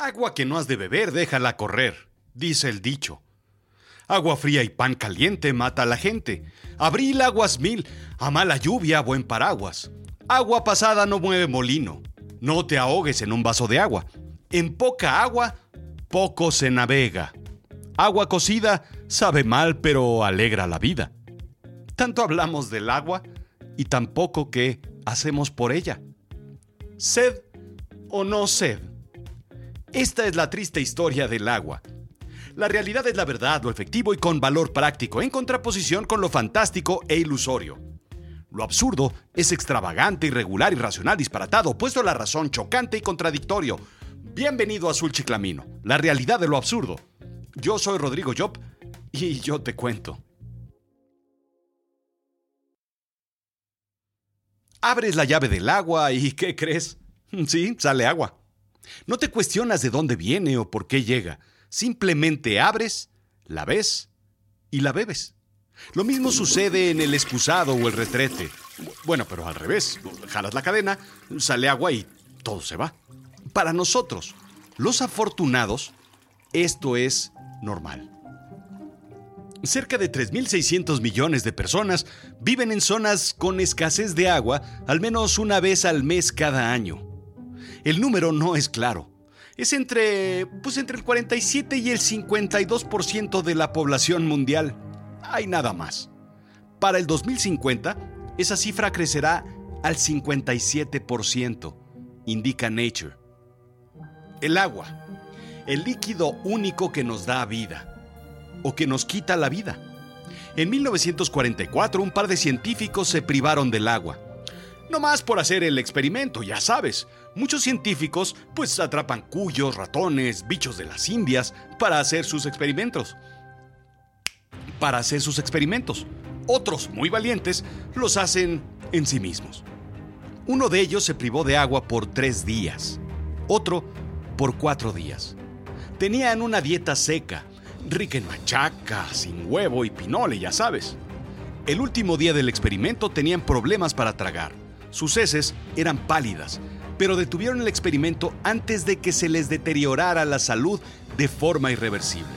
Agua que no has de beber, déjala correr, dice el dicho. Agua fría y pan caliente mata a la gente. Abril aguas mil, a mala lluvia buen paraguas. Agua pasada no mueve molino. No te ahogues en un vaso de agua. En poca agua, poco se navega. Agua cocida sabe mal, pero alegra la vida. Tanto hablamos del agua y tampoco qué hacemos por ella. Sed o no sed. Esta es la triste historia del agua. La realidad es la verdad, lo efectivo y con valor práctico, en contraposición con lo fantástico e ilusorio. Lo absurdo es extravagante, irregular, irracional, disparatado, opuesto a la razón, chocante y contradictorio. Bienvenido a Azul Chiclamino, la realidad de lo absurdo. Yo soy Rodrigo Job y yo te cuento. Abres la llave del agua y ¿qué crees? Sí, sale agua. No te cuestionas de dónde viene o por qué llega. Simplemente abres, la ves y la bebes. Lo mismo sucede en el excusado o el retrete. Bueno, pero al revés. Jalas la cadena, sale agua y todo se va. Para nosotros, los afortunados, esto es normal. Cerca de 3.600 millones de personas viven en zonas con escasez de agua al menos una vez al mes cada año. El número no es claro. Es entre, pues entre el 47 y el 52% de la población mundial. Hay nada más. Para el 2050, esa cifra crecerá al 57%, indica Nature. El agua, el líquido único que nos da vida o que nos quita la vida. En 1944 un par de científicos se privaron del agua. No más por hacer el experimento, ya sabes. Muchos científicos pues atrapan cuyos, ratones, bichos de las Indias para hacer sus experimentos. Para hacer sus experimentos. Otros, muy valientes, los hacen en sí mismos. Uno de ellos se privó de agua por tres días. Otro por cuatro días. Tenían una dieta seca, rica en machaca, sin huevo y pinole, ya sabes. El último día del experimento tenían problemas para tragar. Sus heces eran pálidas, pero detuvieron el experimento antes de que se les deteriorara la salud de forma irreversible.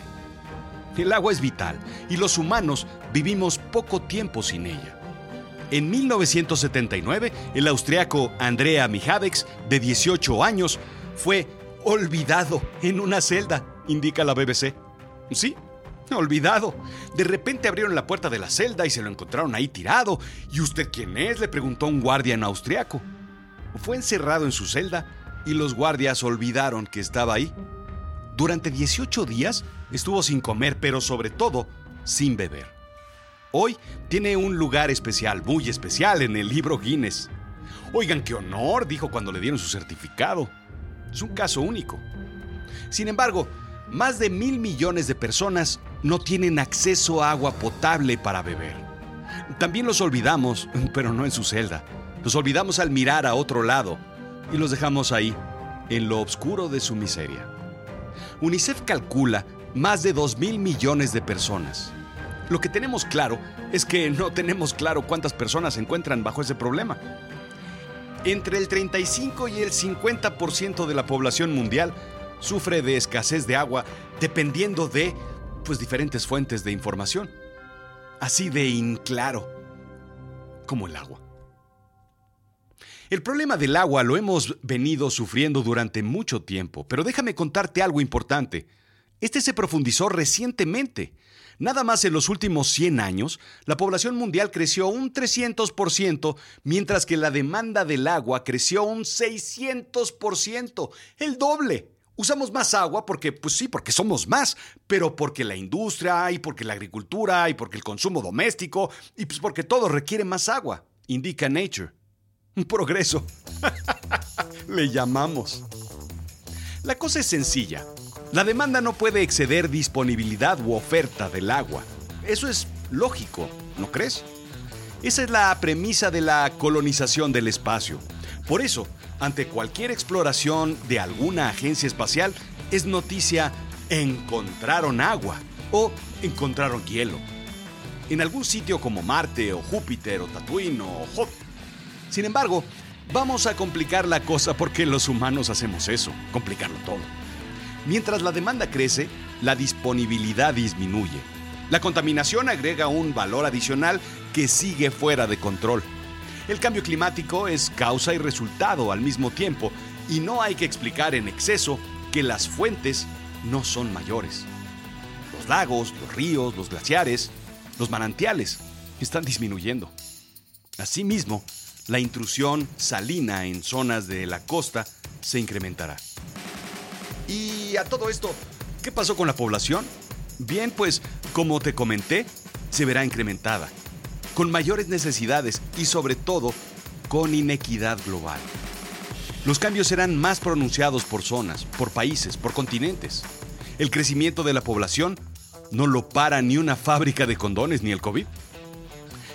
El agua es vital y los humanos vivimos poco tiempo sin ella. En 1979, el austriaco Andrea Mijavex, de 18 años, fue olvidado en una celda, indica la BBC. Sí, olvidado. De repente abrieron la puerta de la celda y se lo encontraron ahí tirado. ¿Y usted quién es? le preguntó un guardia en austriaco. Fue encerrado en su celda y los guardias olvidaron que estaba ahí. Durante 18 días estuvo sin comer, pero sobre todo sin beber. Hoy tiene un lugar especial, muy especial, en el libro Guinness. Oigan, qué honor, dijo cuando le dieron su certificado. Es un caso único. Sin embargo, más de mil millones de personas no tienen acceso a agua potable para beber. También los olvidamos, pero no en su celda. Los olvidamos al mirar a otro lado y los dejamos ahí, en lo oscuro de su miseria. UNICEF calcula más de 2 mil millones de personas. Lo que tenemos claro es que no tenemos claro cuántas personas se encuentran bajo ese problema. Entre el 35 y el 50% de la población mundial sufre de escasez de agua dependiendo de pues diferentes fuentes de información. Así de inclaro como el agua. El problema del agua lo hemos venido sufriendo durante mucho tiempo, pero déjame contarte algo importante. Este se profundizó recientemente. Nada más en los últimos 100 años, la población mundial creció un 300%, mientras que la demanda del agua creció un 600%, el doble. Usamos más agua porque, pues sí, porque somos más, pero porque la industria y porque la agricultura y porque el consumo doméstico y pues porque todo requiere más agua, indica Nature. Un progreso. Le llamamos. La cosa es sencilla. La demanda no puede exceder disponibilidad u oferta del agua. Eso es lógico, ¿no crees? Esa es la premisa de la colonización del espacio. Por eso, ante cualquier exploración de alguna agencia espacial, es noticia encontraron agua o encontraron hielo. En algún sitio como Marte o Júpiter o Tatooine o Hot. Sin embargo, vamos a complicar la cosa porque los humanos hacemos eso, complicarlo todo. Mientras la demanda crece, la disponibilidad disminuye. La contaminación agrega un valor adicional que sigue fuera de control. El cambio climático es causa y resultado al mismo tiempo y no hay que explicar en exceso que las fuentes no son mayores. Los lagos, los ríos, los glaciares, los manantiales están disminuyendo. Asimismo, la intrusión salina en zonas de la costa se incrementará. Y a todo esto, ¿qué pasó con la población? Bien, pues, como te comenté, se verá incrementada, con mayores necesidades y sobre todo con inequidad global. Los cambios serán más pronunciados por zonas, por países, por continentes. El crecimiento de la población no lo para ni una fábrica de condones ni el COVID.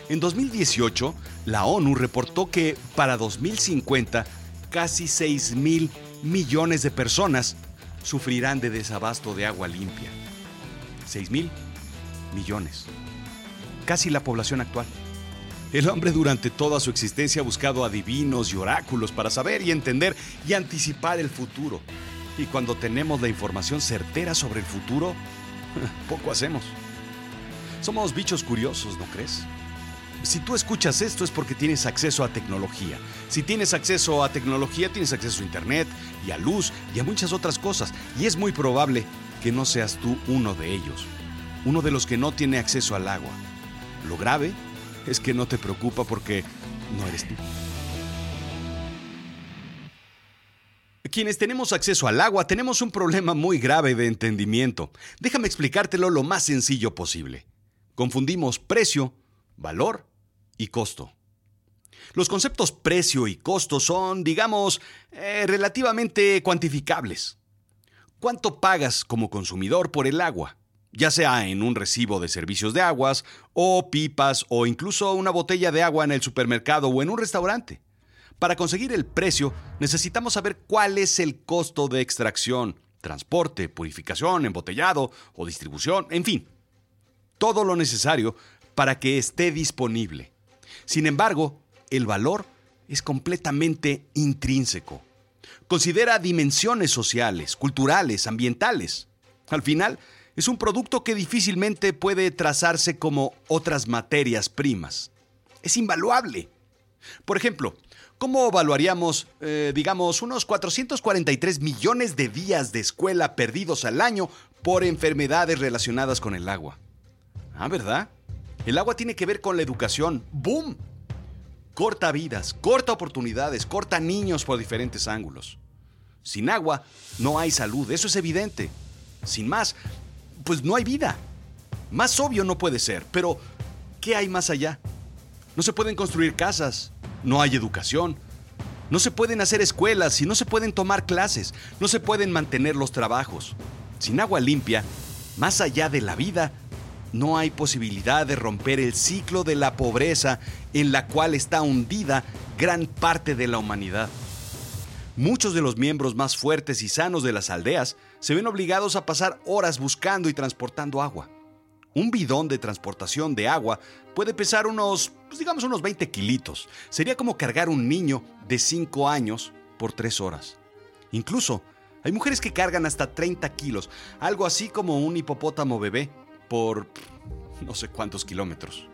En 2018, la ONU reportó que para 2050 casi 6 mil millones de personas sufrirán de desabasto de agua limpia. 6 mil millones. Casi la población actual. El hombre durante toda su existencia ha buscado adivinos y oráculos para saber y entender y anticipar el futuro. Y cuando tenemos la información certera sobre el futuro, poco hacemos. Somos bichos curiosos, ¿no crees? Si tú escuchas esto es porque tienes acceso a tecnología. Si tienes acceso a tecnología, tienes acceso a Internet y a luz y a muchas otras cosas. Y es muy probable que no seas tú uno de ellos. Uno de los que no tiene acceso al agua. Lo grave es que no te preocupa porque no eres tú. Quienes tenemos acceso al agua tenemos un problema muy grave de entendimiento. Déjame explicártelo lo más sencillo posible. Confundimos precio, valor y costo. Los conceptos precio y costo son, digamos, eh, relativamente cuantificables. ¿Cuánto pagas como consumidor por el agua? ya sea en un recibo de servicios de aguas, o pipas, o incluso una botella de agua en el supermercado o en un restaurante. Para conseguir el precio, necesitamos saber cuál es el costo de extracción, transporte, purificación, embotellado o distribución, en fin, todo lo necesario para que esté disponible. Sin embargo, el valor es completamente intrínseco. Considera dimensiones sociales, culturales, ambientales. Al final, es un producto que difícilmente puede trazarse como otras materias primas. Es invaluable. Por ejemplo, ¿cómo evaluaríamos, eh, digamos, unos 443 millones de días de escuela perdidos al año por enfermedades relacionadas con el agua? Ah, ¿verdad? El agua tiene que ver con la educación. ¡Boom! Corta vidas, corta oportunidades, corta niños por diferentes ángulos. Sin agua no hay salud, eso es evidente. Sin más, pues no hay vida. Más obvio no puede ser, pero ¿qué hay más allá? No se pueden construir casas, no hay educación, no se pueden hacer escuelas y no se pueden tomar clases, no se pueden mantener los trabajos. Sin agua limpia, más allá de la vida, no hay posibilidad de romper el ciclo de la pobreza en la cual está hundida gran parte de la humanidad. Muchos de los miembros más fuertes y sanos de las aldeas se ven obligados a pasar horas buscando y transportando agua. Un bidón de transportación de agua puede pesar unos, pues digamos, unos 20 kilitos. Sería como cargar un niño de 5 años por 3 horas. Incluso, hay mujeres que cargan hasta 30 kilos, algo así como un hipopótamo bebé, por no sé cuántos kilómetros.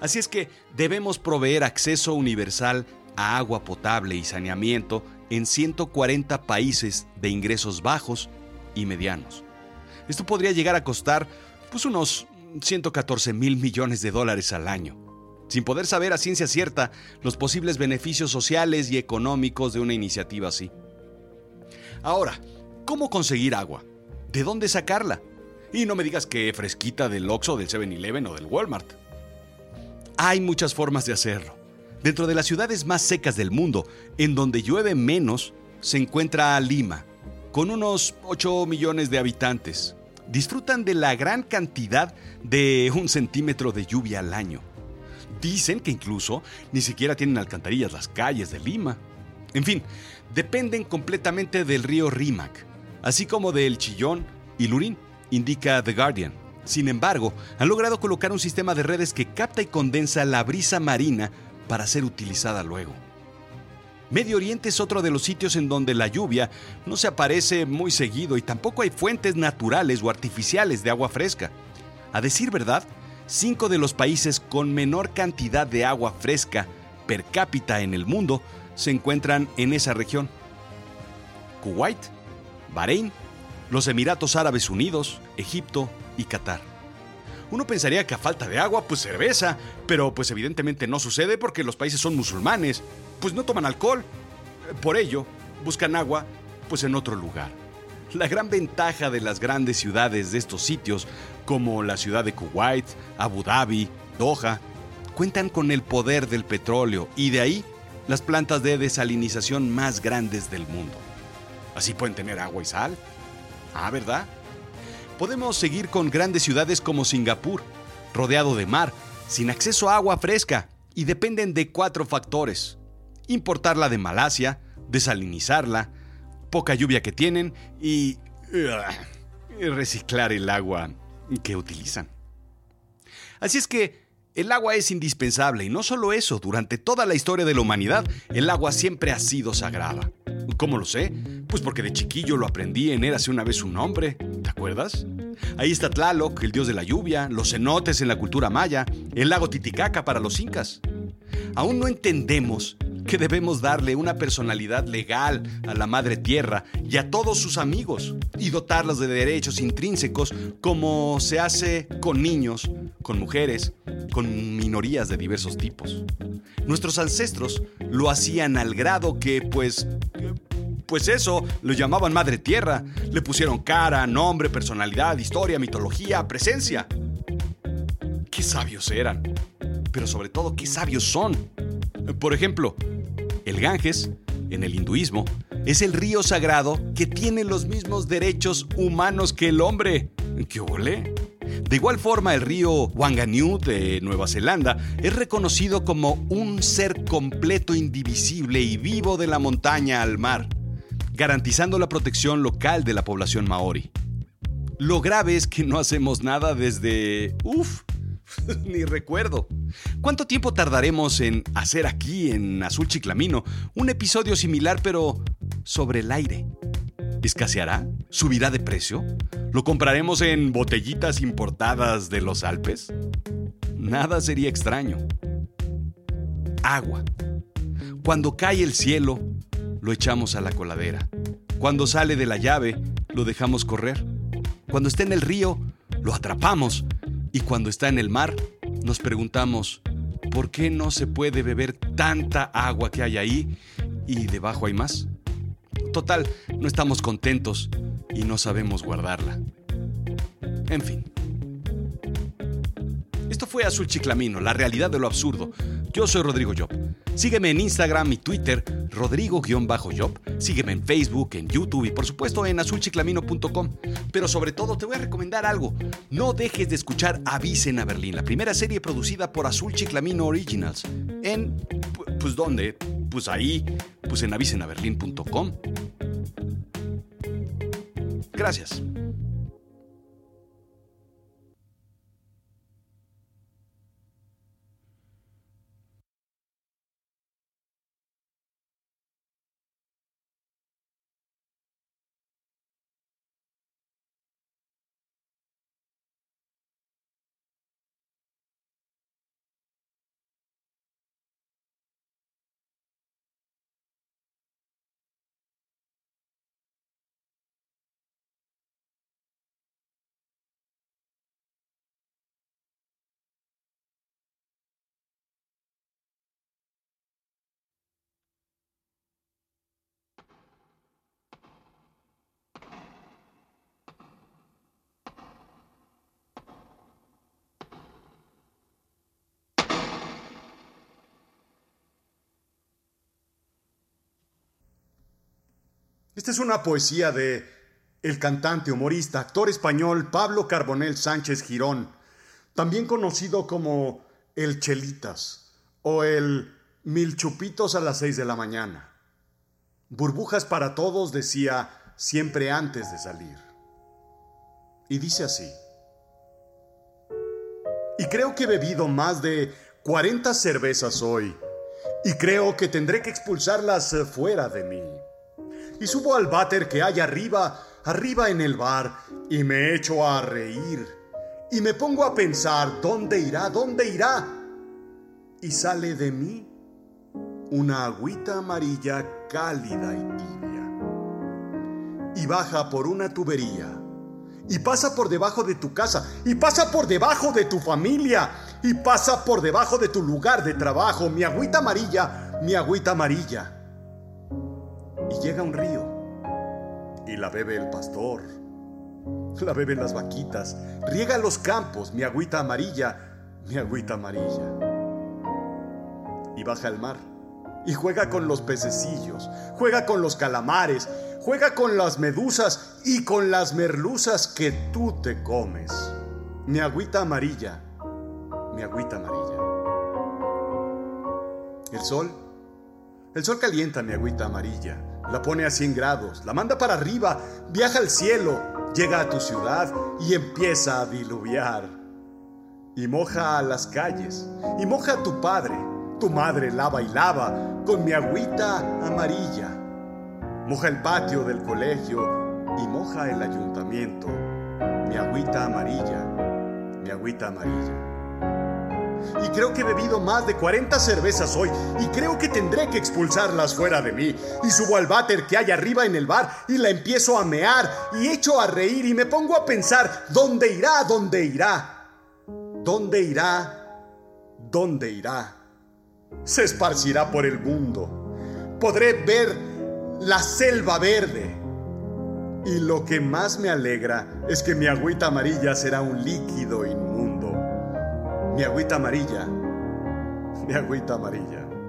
Así es que debemos proveer acceso universal a agua potable y saneamiento en 140 países de ingresos bajos y medianos. Esto podría llegar a costar pues unos 114 mil millones de dólares al año, sin poder saber a ciencia cierta los posibles beneficios sociales y económicos de una iniciativa así. Ahora, ¿cómo conseguir agua? ¿De dónde sacarla? Y no me digas que fresquita del Oxxo, del 7-Eleven o del Walmart. Hay muchas formas de hacerlo. Dentro de las ciudades más secas del mundo, en donde llueve menos, se encuentra Lima, con unos 8 millones de habitantes. Disfrutan de la gran cantidad de un centímetro de lluvia al año. Dicen que incluso ni siquiera tienen alcantarillas las calles de Lima. En fin, dependen completamente del río Rímac, así como del Chillón y Lurín, indica The Guardian. Sin embargo, han logrado colocar un sistema de redes que capta y condensa la brisa marina para ser utilizada luego. Medio Oriente es otro de los sitios en donde la lluvia no se aparece muy seguido y tampoco hay fuentes naturales o artificiales de agua fresca. A decir verdad, cinco de los países con menor cantidad de agua fresca per cápita en el mundo se encuentran en esa región. Kuwait, Bahrein, los Emiratos Árabes Unidos, Egipto y Qatar. Uno pensaría que a falta de agua, pues cerveza, pero pues evidentemente no sucede porque los países son musulmanes, pues no toman alcohol. Por ello, buscan agua, pues en otro lugar. La gran ventaja de las grandes ciudades de estos sitios, como la ciudad de Kuwait, Abu Dhabi, Doha, cuentan con el poder del petróleo y de ahí las plantas de desalinización más grandes del mundo. Así pueden tener agua y sal. Ah, ¿verdad? Podemos seguir con grandes ciudades como Singapur, rodeado de mar, sin acceso a agua fresca, y dependen de cuatro factores. Importarla de Malasia, desalinizarla, poca lluvia que tienen y... reciclar el agua que utilizan. Así es que el agua es indispensable y no solo eso, durante toda la historia de la humanidad, el agua siempre ha sido sagrada. ¿Cómo lo sé? Pues porque de chiquillo lo aprendí en Érase una vez un hombre, ¿te acuerdas? Ahí está Tlaloc, el dios de la lluvia, los cenotes en la cultura maya, el lago Titicaca para los incas. Aún no entendemos que debemos darle una personalidad legal a la madre tierra y a todos sus amigos y dotarlos de derechos intrínsecos como se hace con niños, con mujeres, con minorías de diversos tipos. Nuestros ancestros lo hacían al grado que, pues, pues eso, lo llamaban Madre Tierra. Le pusieron cara, nombre, personalidad, historia, mitología, presencia. Qué sabios eran. Pero sobre todo, qué sabios son. Por ejemplo, el Ganges, en el hinduismo, es el río sagrado que tiene los mismos derechos humanos que el hombre. ¿Qué ole? De igual forma, el río Wanganyu de Nueva Zelanda es reconocido como un ser completo, indivisible y vivo de la montaña al mar, garantizando la protección local de la población maori. Lo grave es que no hacemos nada desde... Uf, ni recuerdo. ¿Cuánto tiempo tardaremos en hacer aquí, en Azul Chiclamino, un episodio similar pero sobre el aire? ¿Escaseará? ¿Subirá de precio? ¿Lo compraremos en botellitas importadas de los Alpes? Nada sería extraño. Agua. Cuando cae el cielo, lo echamos a la coladera. Cuando sale de la llave, lo dejamos correr. Cuando está en el río, lo atrapamos. Y cuando está en el mar, nos preguntamos, ¿por qué no se puede beber tanta agua que hay ahí y debajo hay más? Total, no estamos contentos y no sabemos guardarla. En fin. Esto fue Azul Chiclamino, la realidad de lo absurdo. Yo soy Rodrigo Job. Sígueme en Instagram y Twitter, Rodrigo-Job. Sígueme en Facebook, en YouTube y por supuesto en azulchiclamino.com. Pero sobre todo te voy a recomendar algo. No dejes de escuchar Avisen a Berlín, la primera serie producida por Azul Chiclamino Originals. En... Pues ¿dónde? Pues ahí, pues en avisenaberlin.com. Gracias. Esta es una poesía de el cantante, humorista, actor español Pablo Carbonel Sánchez Girón, también conocido como el Chelitas o el Mil Chupitos a las seis de la mañana. Burbujas para todos decía siempre antes de salir. Y dice así. Y creo que he bebido más de 40 cervezas hoy y creo que tendré que expulsarlas fuera de mí. Y subo al váter que hay arriba, arriba en el bar, y me echo a reír. Y me pongo a pensar, ¿dónde irá? ¿Dónde irá? Y sale de mí una agüita amarilla cálida y tibia. Y baja por una tubería y pasa por debajo de tu casa, y pasa por debajo de tu familia, y pasa por debajo de tu lugar de trabajo, mi agüita amarilla, mi agüita amarilla. Y llega un río, y la bebe el pastor, la beben las vaquitas, riega los campos, mi agüita amarilla, mi agüita amarilla. Y baja al mar y juega con los pececillos, juega con los calamares, juega con las medusas y con las merluzas que tú te comes. Mi agüita amarilla, mi agüita amarilla. El sol, el sol calienta mi agüita amarilla, la pone a 100 grados, la manda para arriba, viaja al cielo, llega a tu ciudad y empieza a diluviar. Y moja a las calles, y moja a tu padre, tu madre lava y lava con mi agüita amarilla. Moja el patio del colegio y moja el ayuntamiento. Mi agüita amarilla, mi agüita amarilla. Y creo que he bebido más de 40 cervezas hoy y creo que tendré que expulsarlas fuera de mí. Y subo al váter que hay arriba en el bar y la empiezo a mear y echo a reír y me pongo a pensar, ¿dónde irá? ¿Dónde irá? ¿Dónde irá? ¿Dónde irá? se esparcirá por el mundo. Podré ver la selva verde. Y lo que más me alegra es que mi agüita amarilla será un líquido inmundo. Mi agüita amarilla, mi agüita amarilla.